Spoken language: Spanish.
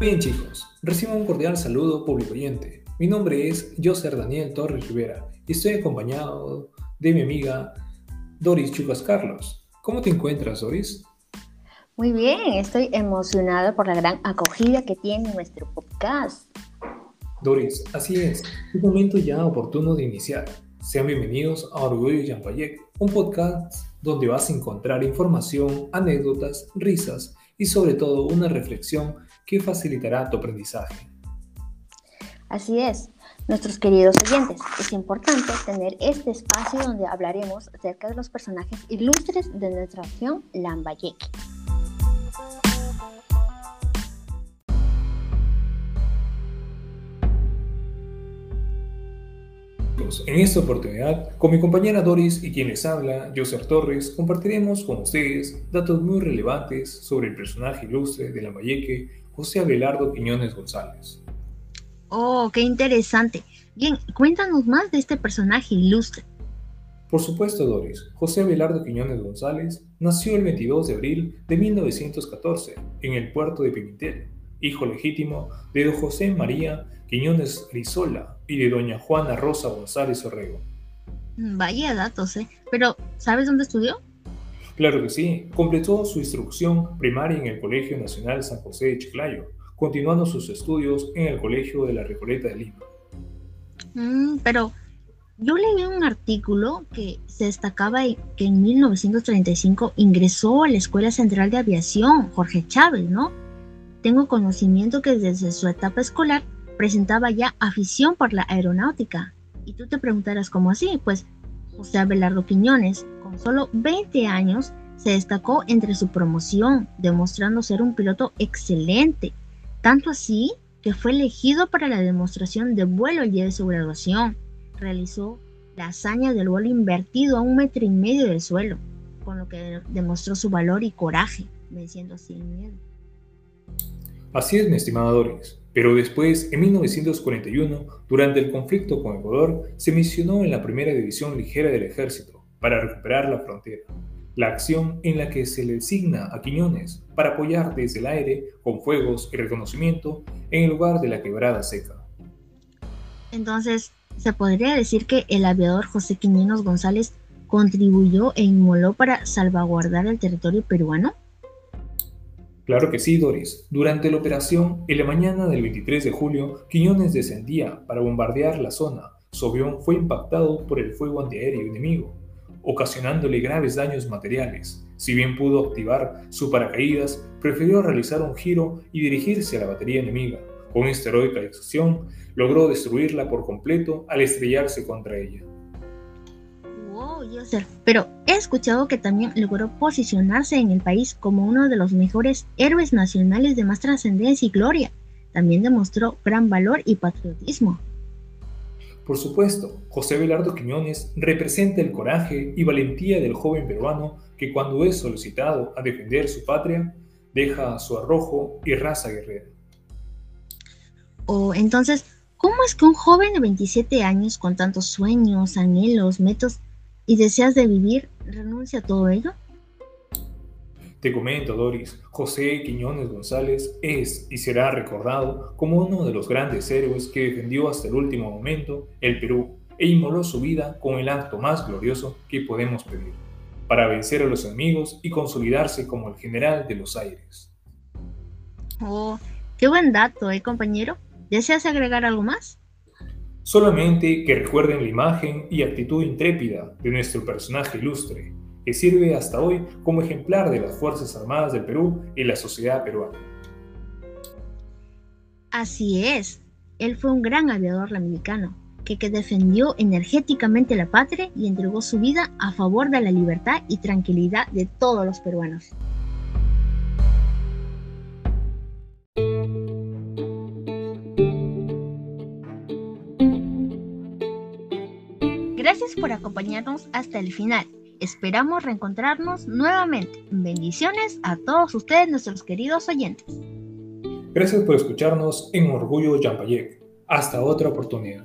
Bien chicos, recibo un cordial saludo público oyente. Mi nombre es Joser Daniel Torres Rivera y estoy acompañado de mi amiga Doris Chucas Carlos. ¿Cómo te encuentras, Doris? Muy bien, estoy emocionada por la gran acogida que tiene nuestro podcast. Doris, así es, es momento ya oportuno de iniciar. Sean bienvenidos a Orgullo Yampayek, un podcast donde vas a encontrar información, anécdotas, risas y sobre todo una reflexión que facilitará tu aprendizaje. Así es, nuestros queridos oyentes, es importante tener este espacio donde hablaremos acerca de los personajes ilustres de nuestra acción Lambayeque. En esta oportunidad, con mi compañera Doris y quien les habla, Joser Torres, compartiremos con ustedes datos muy relevantes sobre el personaje ilustre de Lambayeque, José Abelardo Quiñones González. Oh, qué interesante. Bien, cuéntanos más de este personaje ilustre. Por supuesto, Doris. José Abelardo Quiñones González nació el 22 de abril de 1914 en el puerto de Pimentel, hijo legítimo de don José María Quiñones Rizola y de doña Juana Rosa González Orrego. Vaya datos, ¿eh? Pero, ¿sabes dónde estudió? Claro que sí, completó su instrucción primaria en el Colegio Nacional San José de Chiclayo, continuando sus estudios en el Colegio de la Recoleta de Lima. Mm, pero yo leí un artículo que se destacaba que en 1935 ingresó a la Escuela Central de Aviación Jorge Chávez, ¿no? Tengo conocimiento que desde su etapa escolar presentaba ya afición por la aeronáutica. Y tú te preguntarás cómo así, pues José Abelardo Quiñones, con solo 20 años, se destacó entre su promoción, demostrando ser un piloto excelente, tanto así que fue elegido para la demostración de vuelo el día de su graduación. Realizó la hazaña del vuelo invertido a un metro y medio del suelo, con lo que demostró su valor y coraje, venciendo así el miedo. Así es, mi estimada Doris. Pero después, en 1941, durante el conflicto con Ecuador, se misionó en la primera división ligera del ejército para recuperar la frontera. La acción en la que se le designa a Quiñones para apoyar desde el aire con fuegos y reconocimiento en lugar de la quebrada seca. Entonces, ¿se podría decir que el aviador José Quiñones González contribuyó e inmoló para salvaguardar el territorio peruano? Claro que sí, Doris. Durante la operación, en la mañana del 23 de julio, Quiñones descendía para bombardear la zona. Su avión fue impactado por el fuego antiaéreo enemigo, ocasionándole graves daños materiales. Si bien pudo activar su paracaídas, prefirió realizar un giro y dirigirse a la batería enemiga. Con esta heroica acción, logró destruirla por completo al estrellarse contra ella. Pero he escuchado que también logró posicionarse en el país como uno de los mejores héroes nacionales de más trascendencia y gloria. También demostró gran valor y patriotismo. Por supuesto, José Belardo Quiñones representa el coraje y valentía del joven peruano que cuando es solicitado a defender su patria, deja su arrojo y raza guerrera. O entonces, ¿cómo es que un joven de 27 años con tantos sueños, anhelos, metas y deseas de vivir, renuncia a todo ello? Te comento, Doris, José Quiñones González es y será recordado como uno de los grandes héroes que defendió hasta el último momento el Perú e inmoló su vida con el acto más glorioso que podemos pedir, para vencer a los enemigos y consolidarse como el general de los aires. Oh, qué buen dato, ¿eh, compañero? ¿Deseas agregar algo más? Solamente que recuerden la imagen y actitud intrépida de nuestro personaje ilustre, que sirve hasta hoy como ejemplar de las Fuerzas Armadas del Perú y la sociedad peruana. Así es, él fue un gran aviador latinoamericano, que, que defendió energéticamente la patria y entregó su vida a favor de la libertad y tranquilidad de todos los peruanos. Gracias por acompañarnos hasta el final. Esperamos reencontrarnos nuevamente. Bendiciones a todos ustedes, nuestros queridos oyentes. Gracias por escucharnos en Orgullo Yampayek. Hasta otra oportunidad.